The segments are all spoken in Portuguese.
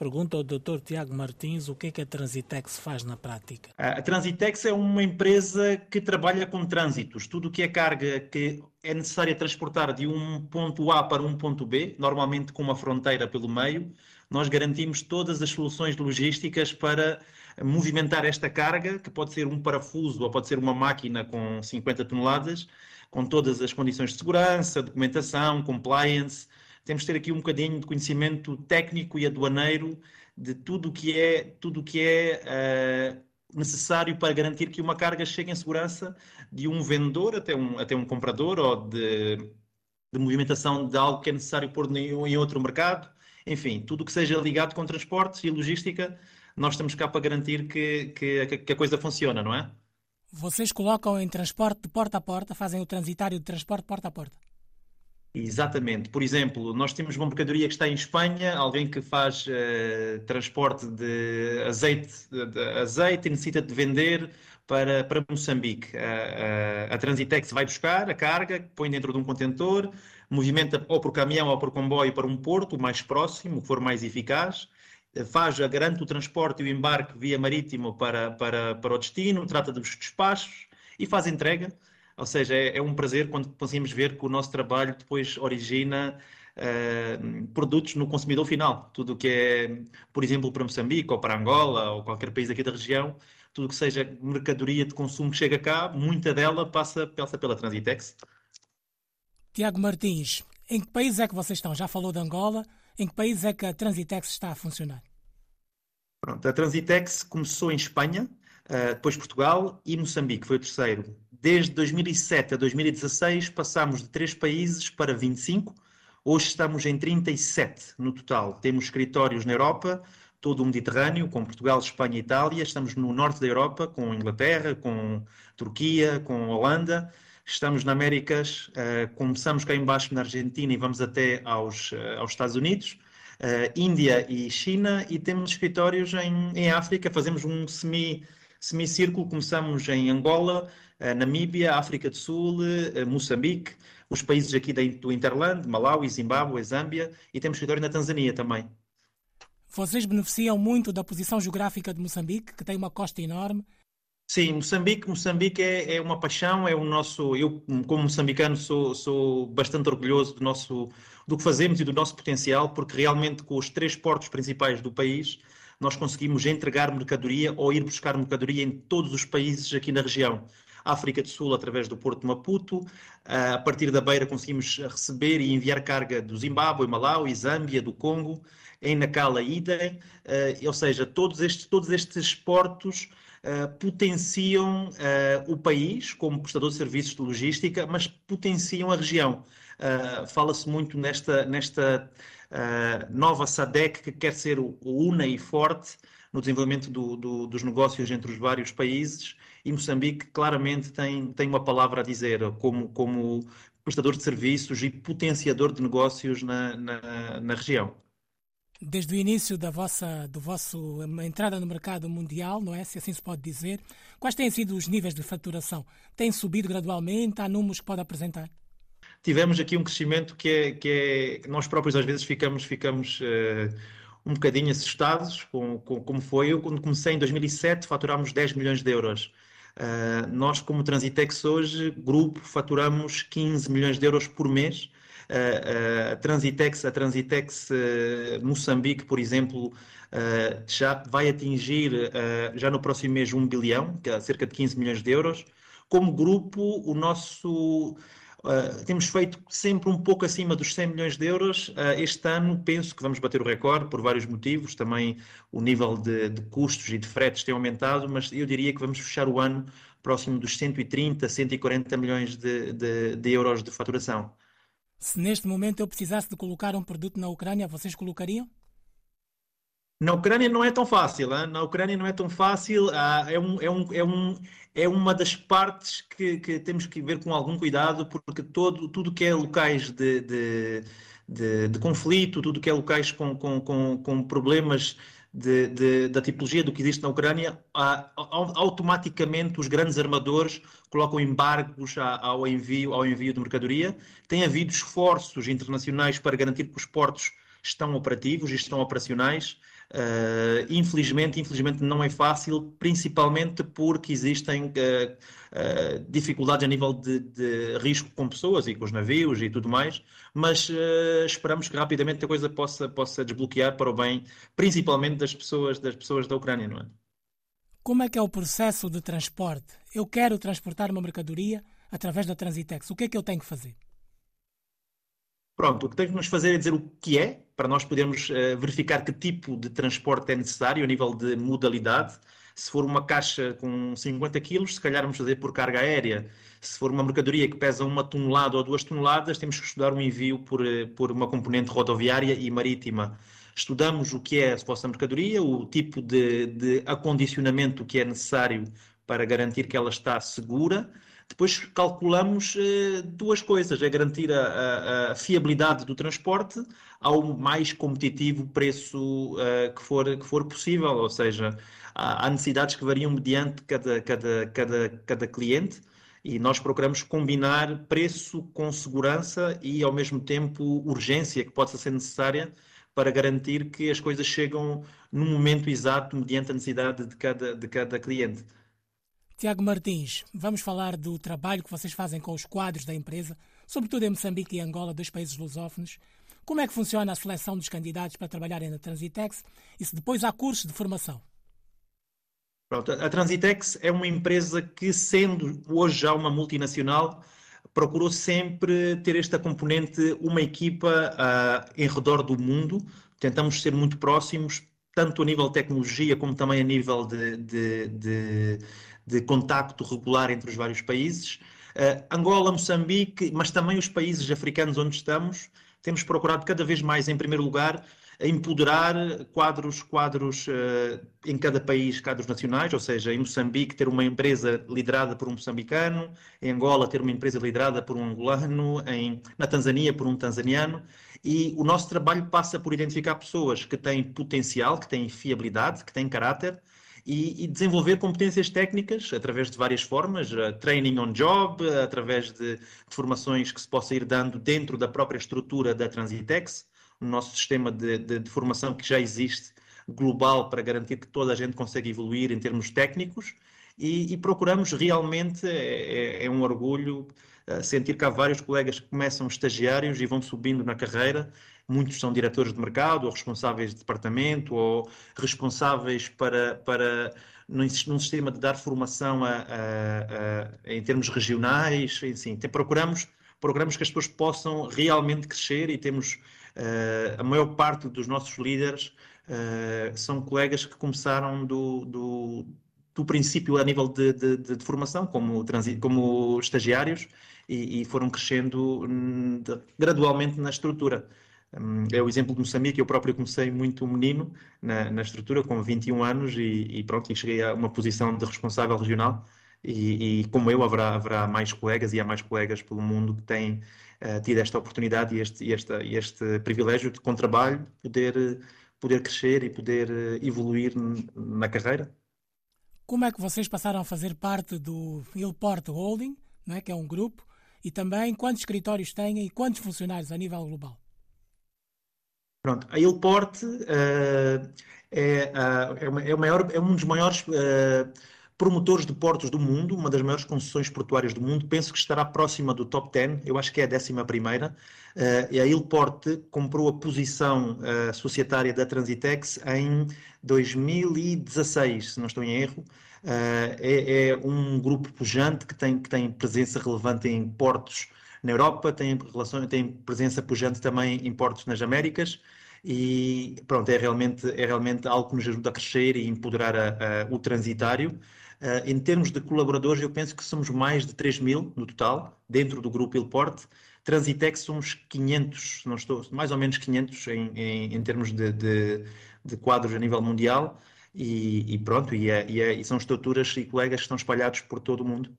Pergunta ao Dr. Tiago Martins o que é que a Transitex faz na prática. A Transitex é uma empresa que trabalha com trânsitos. Tudo o que é carga que é necessária transportar de um ponto A para um ponto B, normalmente com uma fronteira pelo meio, nós garantimos todas as soluções logísticas para movimentar esta carga, que pode ser um parafuso ou pode ser uma máquina com 50 toneladas, com todas as condições de segurança, documentação, compliance, temos de ter aqui um bocadinho de conhecimento técnico e aduaneiro de tudo o que é, tudo que é uh, necessário para garantir que uma carga chegue em segurança de um vendedor até um, até um comprador ou de, de movimentação de algo que é necessário pôr em outro mercado. Enfim, tudo que seja ligado com transportes e logística, nós estamos cá para garantir que, que, que a coisa funciona, não é? Vocês colocam em transporte de porta a porta, fazem o transitário de transporte porta a porta? Exatamente. Por exemplo, nós temos uma mercadoria que está em Espanha, alguém que faz uh, transporte de azeite, de azeite e necessita de vender para, para Moçambique. a Transitex vai buscar a carga, põe dentro de um contentor, movimenta ou por caminhão ou por comboio para um porto mais próximo, que for mais eficaz, eh, faz, garante o transporte e o embarque via marítimo para, para, para o destino, trata dos despachos e faz entrega ou seja, é, é um prazer quando conseguimos ver que o nosso trabalho depois origina uh, produtos no consumidor final. Tudo o que é, por exemplo, para Moçambique ou para Angola ou qualquer país aqui da região, tudo que seja mercadoria de consumo que chega cá, muita dela passa, passa pela Transitex. Tiago Martins, em que país é que vocês estão? Já falou de Angola. Em que país é que a Transitex está a funcionar? Pronto, a Transitex começou em Espanha, uh, depois Portugal e Moçambique, foi o terceiro. Desde 2007 a 2016 passámos de 3 países para 25, hoje estamos em 37 no total. Temos escritórios na Europa, todo o Mediterrâneo, com Portugal, Espanha e Itália. Estamos no norte da Europa, com Inglaterra, com Turquia, com Holanda. Estamos na Américas, uh, começamos cá embaixo na Argentina e vamos até aos, uh, aos Estados Unidos, uh, Índia e China, e temos escritórios em, em África, fazemos um semi, semicírculo, começamos em Angola, Namíbia, África do Sul, Moçambique, os países aqui do Interland, Malawi, Zimbábue, Zâmbia, e temos escritório na Tanzânia também. Vocês beneficiam muito da posição geográfica de Moçambique, que tem uma costa enorme. Sim, Moçambique, Moçambique é, é, uma paixão, é o nosso. Eu, como moçambicano, sou, sou bastante orgulhoso do nosso do que fazemos e do nosso potencial, porque realmente com os três portos principais do país nós conseguimos entregar mercadoria ou ir buscar mercadoria em todos os países aqui na região. África do Sul através do Porto de Maputo. A partir da Beira conseguimos receber e enviar carga do Zimbábue, Malawi, Zâmbia, do Congo, em Nacala, idem. Ou seja, todos estes, todos estes portos Uh, potenciam o país como prestador de serviços de logística, mas potenciam a região. Fala-se muito nesta, nesta nova SADEC que quer ser una e forte no desenvolvimento do, do, dos negócios entre os vários países e Moçambique claramente tem, tem uma palavra a dizer como, como prestador de serviços e potenciador de negócios na, na, na região. Desde o início da vossa do vosso entrada no mercado mundial, não é? Se assim se pode dizer, quais têm sido os níveis de faturação? Têm subido gradualmente? Há números que pode apresentar? Tivemos aqui um crescimento que é, que é nós próprios às vezes ficamos ficamos uh, um bocadinho assustados com, com, como foi. Eu quando comecei em 2007 faturámos 10 milhões de euros. Uh, nós, como Transitex hoje, grupo, faturamos 15 milhões de euros por mês. Uh, uh, a Transitex, a Transitex Moçambique, por exemplo, já vai atingir já no próximo mês 1 bilhão, que é cerca de 15 milhões de euros. Como grupo, o nosso Uh, temos feito sempre um pouco acima dos 100 milhões de euros. Uh, este ano penso que vamos bater o recorde por vários motivos. Também o nível de, de, custos e de fretes tem aumentado, mas eu diria que vamos fechar o ano próximo dos 130, 140 milhões de, de, de euros de faturação. Se neste momento eu precisasse de colocar um produto na Ucrânia, vocês colocariam? Na Ucrânia não é tão fácil, hein? na Ucrânia não é tão fácil, ah, é, um, é, um, é, um, é uma das partes que, que, temos que ver com algum cuidado, porque todo, tudo que é locais de, de, de, de conflito, tudo que é locais com, com, com, com problemas de, de, da tipologia do que existe na Ucrânia, automaticamente os grandes armadores colocam embargos ao envio, ao envio de mercadoria. Tem havido esforços internacionais para garantir que os portos estão operativos e estão operacionais Uh, infelizmente, infelizmente não é fácil, principalmente porque existem uh, uh, dificuldades a nível de, de, risco com pessoas e com os navios e tudo mais, mas esperamos que rapidamente a coisa possa, possa desbloquear para o bem, principalmente das pessoas, das pessoas da Ucrânia, não é? Como é que é o processo de transporte? Eu quero transportar uma mercadoria através da Transitex. O que é que eu tenho que fazer? Pronto, o que tem que nos fazer é dizer o que é, para nós podermos uh, verificar que tipo de transporte é necessário a nível de modalidade. Se for uma caixa com 50 quilos, se calhar vamos fazer por carga aérea. Se for uma mercadoria que pesa uma tonelada ou duas toneladas, temos que estudar um envio por, uh, por uma componente rodoviária e marítima. Estudamos o que é a vossa mercadoria, o tipo de, de acondicionamento que é necessário para garantir que ela está segura depois calculamos uh, duas coisas: é garantir a, a, a, fiabilidade do transporte ao mais competitivo preço uh, que, for, que for possível, ou seja, há, há, necessidades que variam mediante cada, cada, cada, cada cliente e nós procuramos combinar preço com segurança e ao mesmo tempo urgência que possa ser necessária para garantir que as coisas chegam no momento exato mediante a necessidade de cada, de cada cliente. Tiago Martins, vamos falar do trabalho que vocês fazem com os quadros da empresa, sobretudo em Moçambique e Angola, dois países lusófonos. Como é que funciona a seleção dos candidatos para trabalharem na Transitex e se depois há cursos de formação? Pronto, a Transitex é uma empresa que, sendo hoje já uma multinacional, procurou sempre ter esta componente, uma equipa uh, em redor do mundo. Tentamos ser muito próximos, tanto a nível de tecnologia como também a nível de, de, de de contacto regular entre os vários países. Uh, Angola, Moçambique, mas também os países africanos onde estamos, temos procurado cada vez mais, em primeiro lugar, empoderar quadros, quadros uh, em cada país, quadros nacionais, ou seja, em Moçambique ter uma empresa liderada por um moçambicano, em Angola ter uma empresa liderada por um angolano, em, na Tanzânia por um tanzaniano, e o nosso trabalho passa por identificar pessoas que têm potencial, que têm fiabilidade, que têm caráter, e, e, desenvolver competências técnicas através de várias formas, uh, training on job, uh, através de, de, formações que se possa ir dando dentro da própria estrutura da Transitex, o nosso sistema de, de, de, formação que já existe global para garantir que toda a gente consegue evoluir em termos técnicos. E, e procuramos realmente, é, é, é um orgulho uh, sentir que há vários colegas que começam estagiários e vão subindo na carreira muitos são diretores de mercado, ou responsáveis de departamento, ou responsáveis para, para num, sistema de dar formação a, a, a, em termos regionais, enfim, procuramos, procuramos que as pessoas possam realmente crescer e temos uh, a maior parte dos nossos líderes uh, são colegas que começaram do, do, do princípio a nível de, de, de formação, como, como estagiários, e, e foram crescendo hum, gradualmente na estrutura. Hum, é o exemplo de Moçambique, eu próprio comecei muito menino na, na estrutura, com 21 anos, e, e, pronto, e cheguei a uma posição de responsável regional. E, e, como eu, haverá, haverá mais colegas e há mais colegas pelo mundo que têm uh, tido esta oportunidade e este, este, privilégio de, com trabalho, poder, poder crescer e poder uh, evoluir na carreira. Como é que vocês passaram a fazer parte do Ilport Holding, é? que é um grupo, e também quantos escritórios têm e quantos funcionários a nível global? Pronto, a Ilport uh, é, uh, é, uma, é, maior, é, um dos maiores uh, promotores de portos do mundo, uma das maiores concessões portuárias do mundo. Penso que estará próxima do top 10, eu acho que é a décima primeira. e a Ilport comprou a posição societária da Transitex em 2016, se não estou em erro. É, é, um grupo pujante que tem, que tem presença relevante em portos na Europa, tem, relação, tem presença pujante também em portos nas Américas e pronto, é realmente, é realmente algo que nos ajuda a crescer e empoderar a, a, o transitário. Uh, em termos de colaboradores, eu penso que somos mais de 3 mil no total, dentro do grupo Ilport. Transitex somos 500, não estou, mais ou menos 500 em, em, em termos de, de, de, quadros a nível mundial. E, e pronto, e, é, e, é, e são estruturas e colegas que estão espalhados por todo o mundo.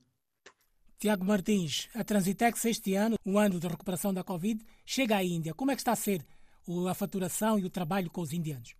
Tiago Martins, a Transitex este ano, o ano de recuperação da Covid, chega à Índia. Como é que está a ser a faturação e o trabalho com os indianos?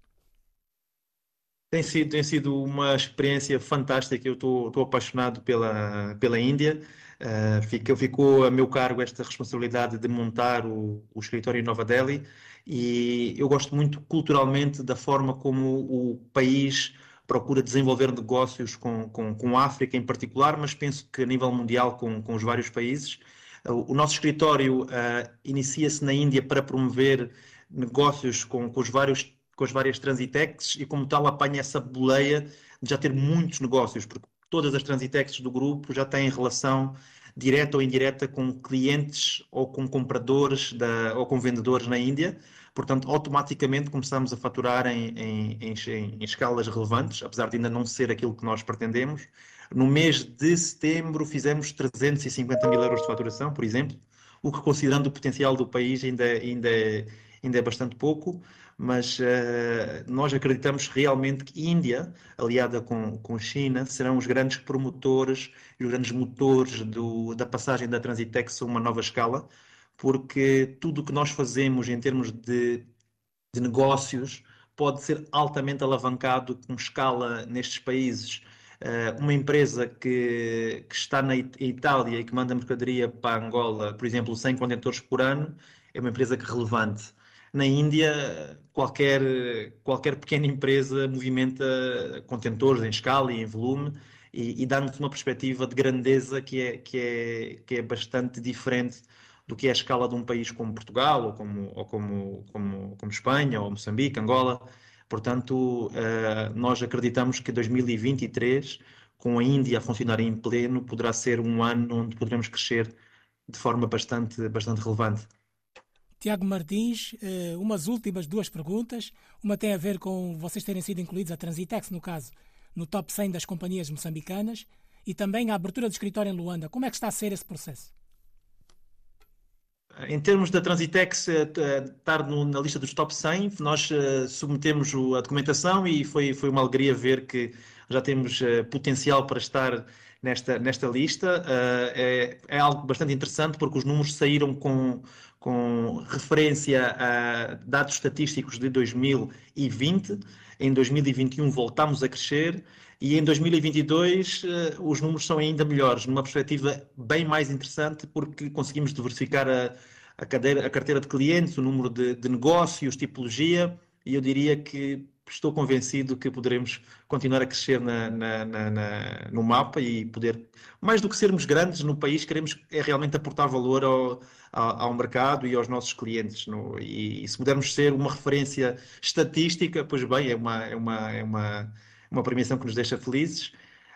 Tem sido, tem sido uma experiência fantástica. Eu estou, apaixonado pela, pela Índia. Uh, ficou, ficou a meu cargo esta responsabilidade de montar o, o escritório em Nova Delhi e eu gosto muito culturalmente da forma como o país procura desenvolver negócios com, com, com a África em particular, mas penso que a nível mundial com, com os vários países. O nosso escritório uh, inicia-se na Índia para promover negócios com, com, os vários, com as várias transitex e, como tal, apanha essa boleia de já ter muitos negócios, porque todas as transitex do grupo já têm relação direta ou indireta com clientes ou com compradores da, ou com vendedores na Índia. Portanto, automaticamente começamos a faturar em, em, em, em, escalas relevantes, apesar de ainda não ser aquilo que nós pretendemos. No mês de setembro fizemos 350 mil euros de faturação, por exemplo, o que considerando o potencial do país ainda, ainda, ainda é bastante pouco mas uh, nós acreditamos realmente que Índia, aliada com, com China, serão os grandes promotores e os grandes motores do, da passagem da Transitex a uma nova escala, porque tudo o que nós fazemos em termos de, de negócios pode ser altamente alavancado com escala nestes países. Uh, uma empresa que, que está na Itália e que manda mercadoria para Angola, por exemplo, 100 contentores por ano, é uma empresa que relevante na Índia, qualquer, qualquer pequena empresa movimenta contentores em escala e em volume e, e dá-nos uma perspectiva de grandeza que é, que, é, que é bastante diferente do que é a escala de um país como Portugal ou como, ou como, como, como Espanha ou Moçambique, Angola. Portanto, uh, nós acreditamos que 2023, com a Índia a funcionar em pleno, poderá ser um ano onde poderemos crescer de forma bastante, bastante relevante. Tiago Martins, eh, umas últimas duas perguntas. Uma tem a ver com vocês terem sido incluídos, a Transitex, no caso, no top 100 das companhias moçambicanas e também a abertura do escritório em Luanda. Como é que está a ser esse processo? Em termos da Transitex eh, eh, estar na lista dos top 100, nós submetemos a documentação e foi, foi uma alegria ver que já temos potencial para estar nesta, nesta lista. É, é algo bastante interessante porque os números saíram com, com referência a dados estatísticos de 2020. Em 2021 voltamos a crescer e em 2022 eh, os números são ainda melhores, numa perspectiva bem mais interessante, porque conseguimos diversificar a, a, cadeira, a carteira de clientes, o número de, de negócios, tipologia, e eu diria que estou convencido que poderemos continuar a crescer na, na, na, no mapa e poder, mais do que sermos grandes no país, queremos é realmente aportar valor ao, ao, ao mercado e aos nossos clientes. No, e, e, se pudermos ser uma referência estatística, pois bem, é uma, é uma, é uma, uma premiação que nos deixa felizes.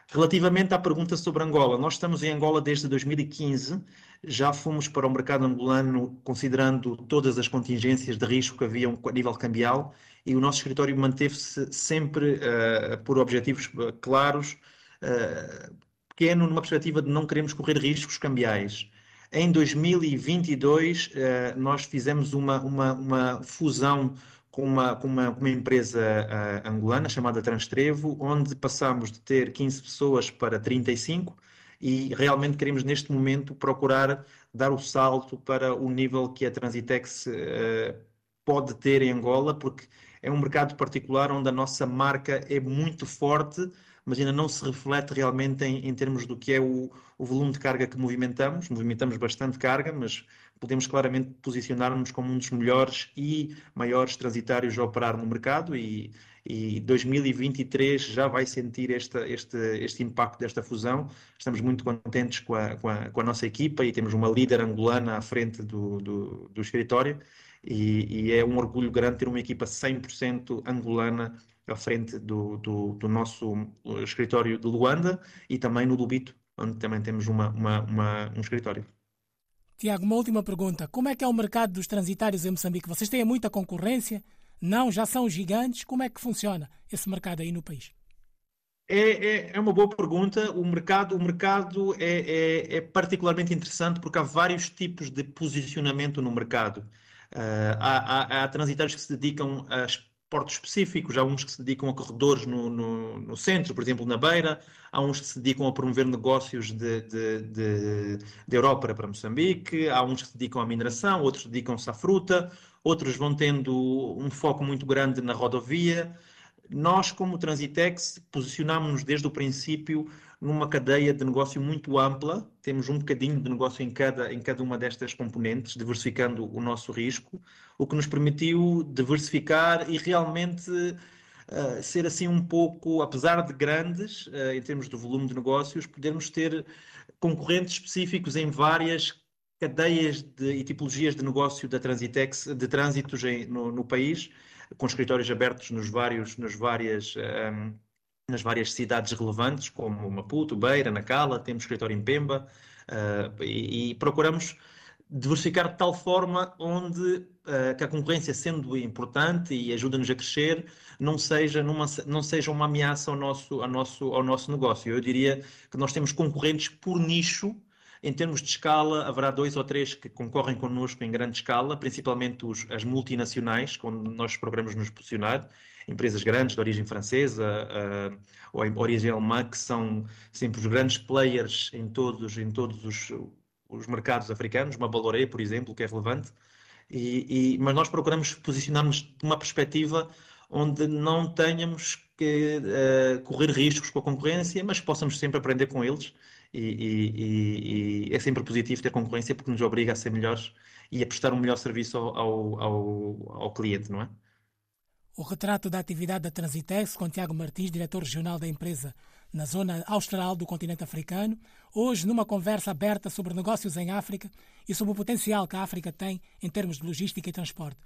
Relativamente à pergunta sobre Angola, nós estamos em Angola desde 2015, já fomos para o mercado angolano considerando todas as contingências de risco que haviam a nível cambial e o nosso escritório manteve-se sempre uh, por objetivos eh, claros, uh, pequeno, numa perspectiva de não queremos correr riscos cambiais. Em 2022, uh, nós fizemos uma, uma, uma fusão com uma, com uma, uma empresa uh, angolana chamada Transtrevo, onde passamos de ter 15 pessoas para 35 e realmente queremos neste momento procurar dar o salto para o nível que a Transitex uh, pode ter em Angola, porque é um mercado particular onde a nossa marca é muito forte, mas ainda não se reflete realmente em, em termos do que é o, o, volume de carga que movimentamos. Movimentamos bastante carga, mas podemos claramente posicionar-nos como um dos melhores e maiores transitários a operar no mercado e, e 2023 já vai sentir este, este, este impacto desta fusão. Estamos muito contentes com a, com a, com a nossa equipa e temos uma líder angolana à frente do, do, do escritório e, e, é um orgulho grande ter uma equipa 100% angolana à frente do, do, do, nosso escritório de Luanda e também no Lubito, onde também temos uma, uma, uma, um escritório. Tiago, uma última pergunta. Como é que é o mercado dos transitários em Moçambique? Vocês têm muita concorrência? Não, já são gigantes. Como é que funciona esse mercado aí no país? É, é, é, uma boa pergunta. O mercado, o mercado é, é, é particularmente interessante porque há vários tipos de posicionamento no mercado. Uh, há, há, há, transitários que se dedicam a portos específicos, há uns que se dedicam a corredores no, no, no, centro, por exemplo, na Beira, há uns que se dedicam a promover negócios de, de, de, de Europa para Moçambique, há uns que se dedicam à mineração, outros dedicam-se à fruta, outros vão tendo um foco muito grande na rodovia. Nós, como Transitex, posicionámos-nos desde o princípio numa cadeia de negócio muito ampla, temos um bocadinho de negócio em cada, em cada uma destas componentes, diversificando o nosso risco, o que nos permitiu diversificar e realmente uh, ser assim um pouco, apesar de grandes, uh, em termos de volume de negócios, podermos ter concorrentes específicos em várias cadeias de, e tipologias de negócio da Transitex, de trânsitos em, no, no, país, com escritórios abertos nos vários, nos várias, um, nas várias cidades relevantes, como Maputo, Beira, Nacala, temos escritório em Pemba, uh, e, e, procuramos diversificar de tal forma onde uh, que a concorrência, sendo importante e ajuda-nos a crescer, não seja, numa, não seja uma ameaça ao nosso, ao, nosso, ao nosso negócio. Eu diria que nós temos concorrentes por nicho, em termos de escala, haverá dois ou três que concorrem connosco em grande escala, principalmente os, as multinacionais, onde nós procuramos nos posicionar, empresas grandes de origem francesa uh, ou em origem alemã, que são sempre os grandes players em todos, em todos os, os mercados africanos, uma Baloré, por exemplo, que é relevante, e, e, mas nós procuramos posicionar-nos de uma perspectiva onde não tenhamos que uh, correr riscos com a concorrência, mas possamos sempre aprender com eles e, e, e, é sempre positivo ter concorrência porque nos obriga a ser melhores e a prestar um melhor serviço ao, ao, ao, cliente, não é? O retrato da atividade da Transitex com Tiago Martins, diretor regional da empresa na zona austral do continente africano, hoje numa conversa aberta sobre negócios em África e sobre o potencial que a África tem em termos de logística e transporte.